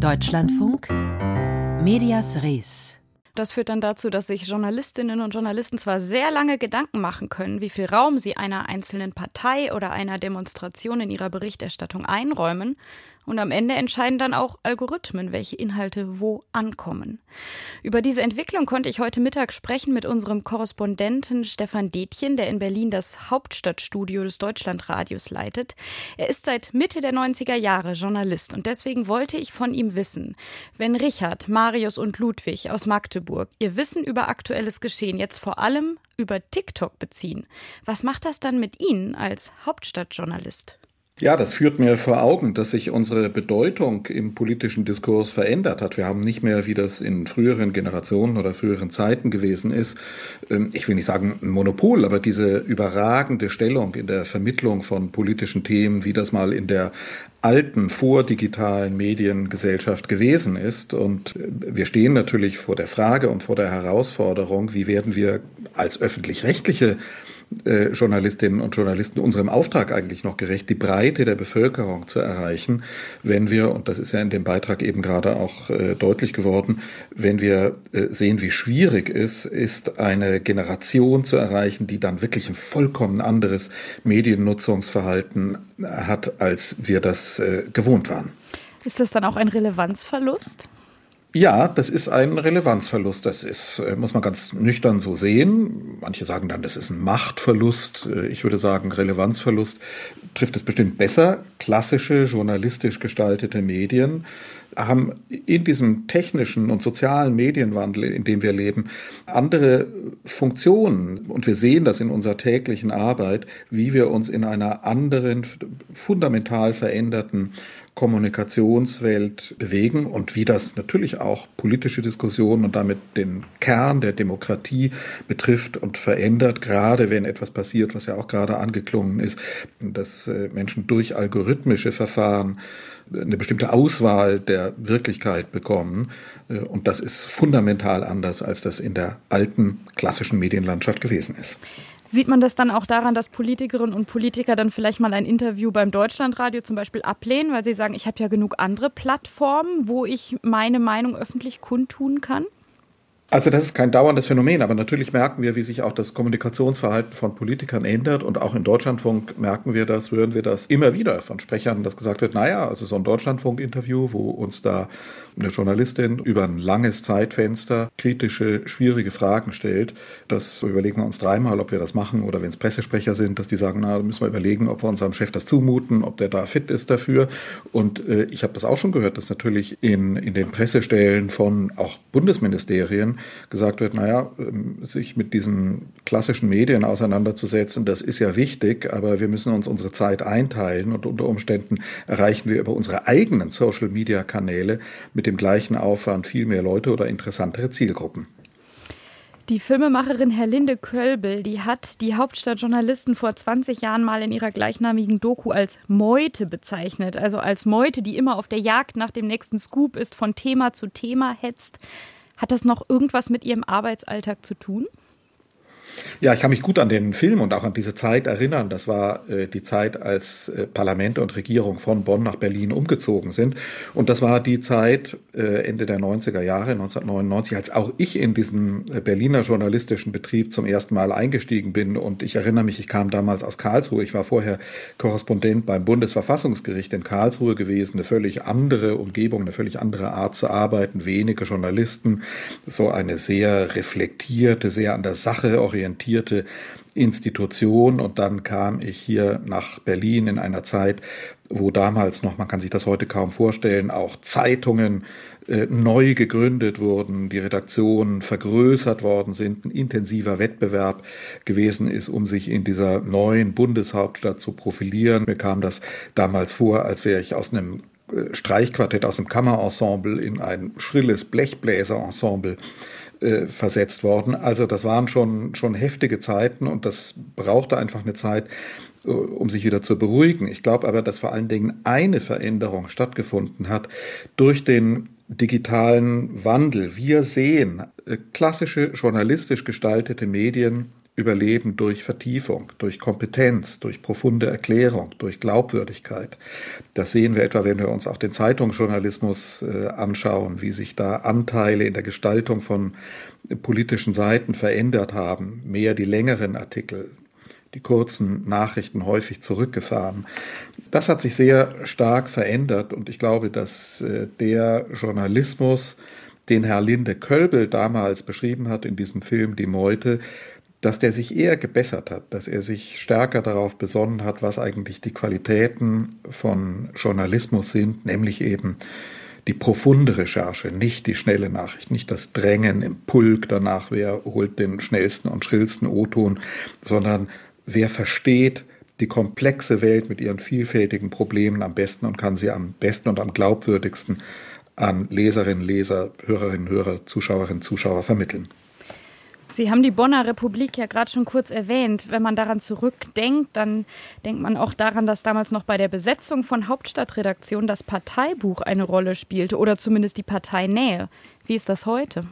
Deutschlandfunk Medias Res. Das führt dann dazu, dass sich Journalistinnen und Journalisten zwar sehr lange Gedanken machen können, wie viel Raum sie einer einzelnen Partei oder einer Demonstration in ihrer Berichterstattung einräumen, und am Ende entscheiden dann auch Algorithmen, welche Inhalte wo ankommen. Über diese Entwicklung konnte ich heute Mittag sprechen mit unserem Korrespondenten Stefan Detjen, der in Berlin das Hauptstadtstudio des Deutschlandradios leitet. Er ist seit Mitte der 90er Jahre Journalist und deswegen wollte ich von ihm wissen, wenn Richard, Marius und Ludwig aus Magdeburg ihr Wissen über aktuelles Geschehen jetzt vor allem über TikTok beziehen, was macht das dann mit Ihnen als Hauptstadtjournalist? Ja, das führt mir vor Augen, dass sich unsere Bedeutung im politischen Diskurs verändert hat. Wir haben nicht mehr, wie das in früheren Generationen oder früheren Zeiten gewesen ist, ähm, ich will nicht sagen ein Monopol, aber diese überragende Stellung in der Vermittlung von politischen Themen, wie das mal in der alten, vordigitalen Mediengesellschaft gewesen ist. Und äh, wir stehen natürlich vor der Frage und vor der Herausforderung, wie werden wir als öffentlich-rechtliche äh, Journalistinnen und Journalisten unserem Auftrag eigentlich noch gerecht, die Breite der Bevölkerung zu erreichen, wenn wir, und das ist ja in dem Beitrag eben gerade auch äh, deutlich geworden, wenn wir äh, sehen, wie schwierig es ist, eine Generation zu erreichen, die dann wirklich ein vollkommen anderes Mediennutzungsverhalten hat, als wir das äh, gewohnt waren. Ist das dann auch ein Relevanzverlust? Ja, das ist ein Relevanzverlust. Das ist, äh, muss man ganz nüchtern so sehen. Manche sagen dann, das ist ein Machtverlust. Äh, ich würde sagen, Relevanzverlust trifft es bestimmt besser. Klassische, journalistisch gestaltete Medien haben in diesem technischen und sozialen Medienwandel, in dem wir leben, andere Funktionen. Und wir sehen das in unserer täglichen Arbeit, wie wir uns in einer anderen, fundamental veränderten Kommunikationswelt bewegen und wie das natürlich auch politische Diskussionen und damit den Kern der Demokratie betrifft und verändert, gerade wenn etwas passiert, was ja auch gerade angeklungen ist, dass äh, Menschen durch algorithmische Verfahren eine bestimmte Auswahl der Wirklichkeit bekommen. Äh, und das ist fundamental anders, als das in der alten klassischen Medienlandschaft gewesen ist. Sieht man das dann auch daran, dass Politikerinnen und Politiker dann vielleicht mal ein Interview beim Deutschlandradio zum Beispiel ablehnen, weil sie sagen, ich habe ja genug andere Plattformen, wo ich meine Meinung öffentlich kundtun kann? Also das ist kein dauerndes Phänomen, aber natürlich merken wir, wie sich auch das Kommunikationsverhalten von Politikern ändert und auch in Deutschlandfunk merken wir das, hören wir das immer wieder von Sprechern, dass gesagt wird, naja, also so ein Deutschlandfunk-Interview, wo uns da eine Journalistin über ein langes Zeitfenster kritische, schwierige Fragen stellt, das überlegen wir uns dreimal, ob wir das machen oder wenn es Pressesprecher sind, dass die sagen, na, da müssen wir überlegen, ob wir unserem Chef das zumuten, ob der da fit ist dafür. Und äh, ich habe das auch schon gehört, dass natürlich in, in den Pressestellen von auch Bundesministerien gesagt wird, naja, ähm, sich mit diesen klassischen Medien auseinanderzusetzen, das ist ja wichtig, aber wir müssen uns unsere Zeit einteilen und unter Umständen erreichen wir über unsere eigenen Social-Media-Kanäle mit dem gleichen Aufwand viel mehr Leute oder interessantere Zielgruppen. Die Filmemacherin Herlinde Kölbel, die hat die Hauptstadtjournalisten vor 20 Jahren mal in ihrer gleichnamigen Doku als Meute bezeichnet. Also als Meute, die immer auf der Jagd nach dem nächsten Scoop ist, von Thema zu Thema hetzt. Hat das noch irgendwas mit Ihrem Arbeitsalltag zu tun? Ja, ich kann mich gut an den Film und auch an diese Zeit erinnern. Das war äh, die Zeit, als äh, Parlamente und Regierung von Bonn nach Berlin umgezogen sind. Und das war die Zeit äh, Ende der 90er Jahre, 1999, als auch ich in diesen äh, Berliner journalistischen Betrieb zum ersten Mal eingestiegen bin. Und ich erinnere mich, ich kam damals aus Karlsruhe. Ich war vorher Korrespondent beim Bundesverfassungsgericht in Karlsruhe gewesen. Eine völlig andere Umgebung, eine völlig andere Art zu arbeiten. Wenige Journalisten, so eine sehr reflektierte, sehr an der Sache orientierte orientierte Institution. Und dann kam ich hier nach Berlin in einer Zeit, wo damals noch, man kann sich das heute kaum vorstellen, auch Zeitungen äh, neu gegründet wurden, die Redaktionen vergrößert worden sind, ein intensiver Wettbewerb gewesen ist, um sich in dieser neuen Bundeshauptstadt zu profilieren. Mir kam das damals vor, als wäre ich aus einem äh, Streichquartett, aus einem Kammerensemble in ein schrilles Blechbläserensemble äh, versetzt worden. Also das waren schon, schon heftige Zeiten und das brauchte einfach eine Zeit, äh, um sich wieder zu beruhigen. Ich glaube aber, dass vor allen Dingen eine Veränderung stattgefunden hat durch den digitalen Wandel. Wir sehen äh, klassische journalistisch gestaltete Medien überleben durch Vertiefung, durch Kompetenz, durch profunde Erklärung, durch Glaubwürdigkeit. Das sehen wir etwa, wenn wir uns auch den Zeitungsjournalismus äh, anschauen, wie sich da Anteile in der Gestaltung von politischen Seiten verändert haben. Mehr die längeren Artikel, die kurzen Nachrichten häufig zurückgefahren. Das hat sich sehr stark verändert und ich glaube, dass äh, der Journalismus, den Herr Linde Kölbel damals beschrieben hat in diesem Film Die Meute, dass der sich eher gebessert hat, dass er sich stärker darauf besonnen hat, was eigentlich die Qualitäten von Journalismus sind, nämlich eben die profunde Recherche, nicht die schnelle Nachricht, nicht das Drängen im Pulk danach, wer holt den schnellsten und schrillsten O-Ton, sondern wer versteht die komplexe Welt mit ihren vielfältigen Problemen am besten und kann sie am besten und am glaubwürdigsten an Leserinnen, Leser, Hörerinnen, Hörer, Zuschauerinnen, Zuschauer vermitteln. Sie haben die Bonner Republik ja gerade schon kurz erwähnt. Wenn man daran zurückdenkt, dann denkt man auch daran, dass damals noch bei der Besetzung von Hauptstadtredaktion das Parteibuch eine Rolle spielte oder zumindest die Parteinähe. Wie ist das heute?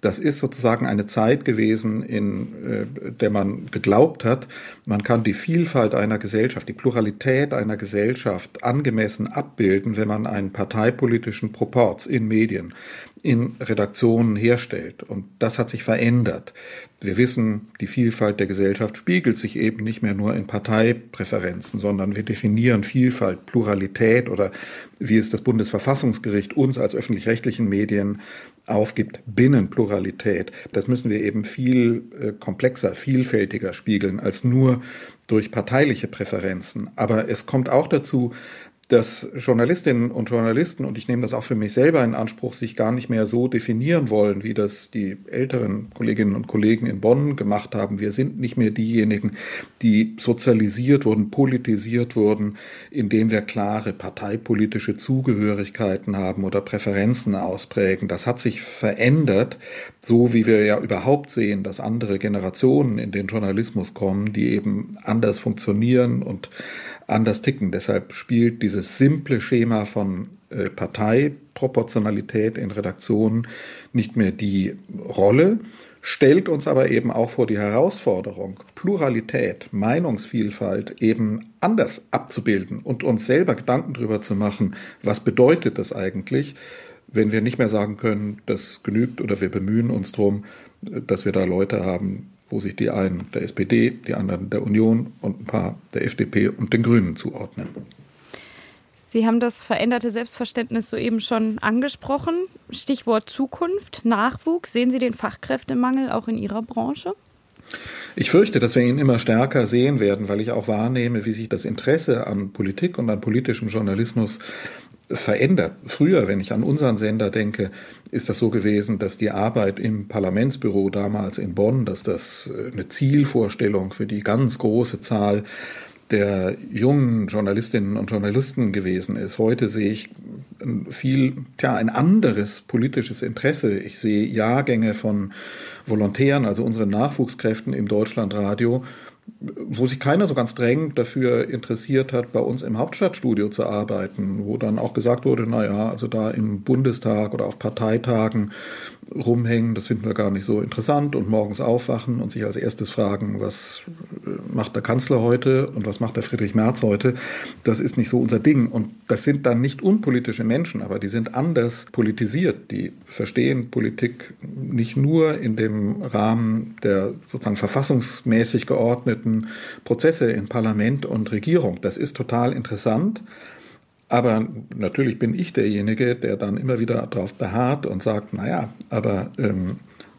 Das ist sozusagen eine Zeit gewesen, in äh, der man geglaubt hat, man kann die Vielfalt einer Gesellschaft, die Pluralität einer Gesellschaft angemessen abbilden, wenn man einen parteipolitischen Proporz in Medien, in Redaktionen herstellt. Und das hat sich verändert. Wir wissen, die Vielfalt der Gesellschaft spiegelt sich eben nicht mehr nur in Parteipräferenzen, sondern wir definieren Vielfalt, Pluralität oder wie es das Bundesverfassungsgericht uns als öffentlich-rechtlichen Medien aufgibt, Binnenpluralität. Das müssen wir eben viel äh, komplexer, vielfältiger spiegeln als nur durch parteiliche Präferenzen. Aber es kommt auch dazu, dass Journalistinnen und Journalisten, und ich nehme das auch für mich selber in Anspruch, sich gar nicht mehr so definieren wollen, wie das die älteren Kolleginnen und Kollegen in Bonn gemacht haben. Wir sind nicht mehr diejenigen, die sozialisiert wurden, politisiert wurden, indem wir klare parteipolitische Zugehörigkeiten haben oder Präferenzen ausprägen. Das hat sich verändert, so wie wir ja überhaupt sehen, dass andere Generationen in den Journalismus kommen, die eben anders funktionieren und anders ticken. Deshalb spielt dieses simple Schema von äh, Parteiproportionalität in Redaktionen nicht mehr die Rolle, stellt uns aber eben auch vor die Herausforderung, Pluralität, Meinungsvielfalt eben anders abzubilden und uns selber Gedanken darüber zu machen, was bedeutet das eigentlich, wenn wir nicht mehr sagen können, das genügt oder wir bemühen uns darum, dass wir da Leute haben, wo sich die einen der SPD, die anderen der Union und ein paar der FDP und den Grünen zuordnen. Sie haben das veränderte Selbstverständnis soeben schon angesprochen. Stichwort Zukunft, Nachwuchs. Sehen Sie den Fachkräftemangel auch in Ihrer Branche? Ich fürchte, dass wir ihn immer stärker sehen werden, weil ich auch wahrnehme, wie sich das Interesse an Politik und an politischem Journalismus verändert. Früher, wenn ich an unseren Sender denke, ist das so gewesen, dass die Arbeit im Parlamentsbüro damals in Bonn, dass das äh, eine Zielvorstellung für die ganz große Zahl der jungen Journalistinnen und Journalisten gewesen ist. Heute sehe ich viel, tja, ein anderes politisches Interesse. Ich sehe Jahrgänge von Volontären, also unseren Nachwuchskräften im Deutschlandradio, wo sich keiner so ganz drängend dafür interessiert hat, bei uns im Hauptstadtstudio zu arbeiten, wo dann auch gesagt wurde, naja, also da im Bundestag oder auf Parteitagen rumhängen, das finden wir gar nicht so interessant und morgens aufwachen und sich als erstes fragen, was äh, macht der Kanzler heute und was macht der Friedrich Merz heute, das ist nicht so unser Ding. Und das sind dann nicht unpolitische Menschen, aber die sind anders politisiert. Die verstehen Politik nicht nur in dem Rahmen der sozusagen verfassungsmäßig geordneten Prozesse in Parlament und Regierung. Das ist total interessant. Aber natürlich bin ich derjenige, der dann immer wieder darauf beharrt und sagt, naja, aber ähm,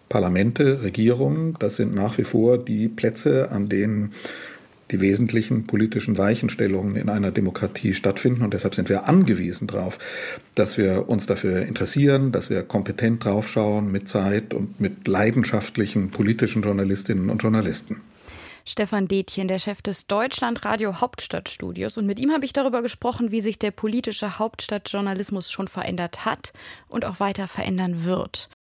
Parlamente, Regierungen, das sind nach wie vor die Plätze, an denen die wesentlichen politischen Weichenstellungen in einer Demokratie stattfinden. Und deshalb sind wir angewiesen darauf, dass wir uns dafür interessieren, dass wir kompetent draufschauen mit Zeit und mit leidenschaftlichen politischen Journalistinnen und Journalisten. Stefan Detjen, der Chef des Deutschlandradio Hauptstadtstudios. Und mit ihm habe ich darüber gesprochen, wie sich der politische Hauptstadtjournalismus schon verändert hat und auch weiter verändern wird.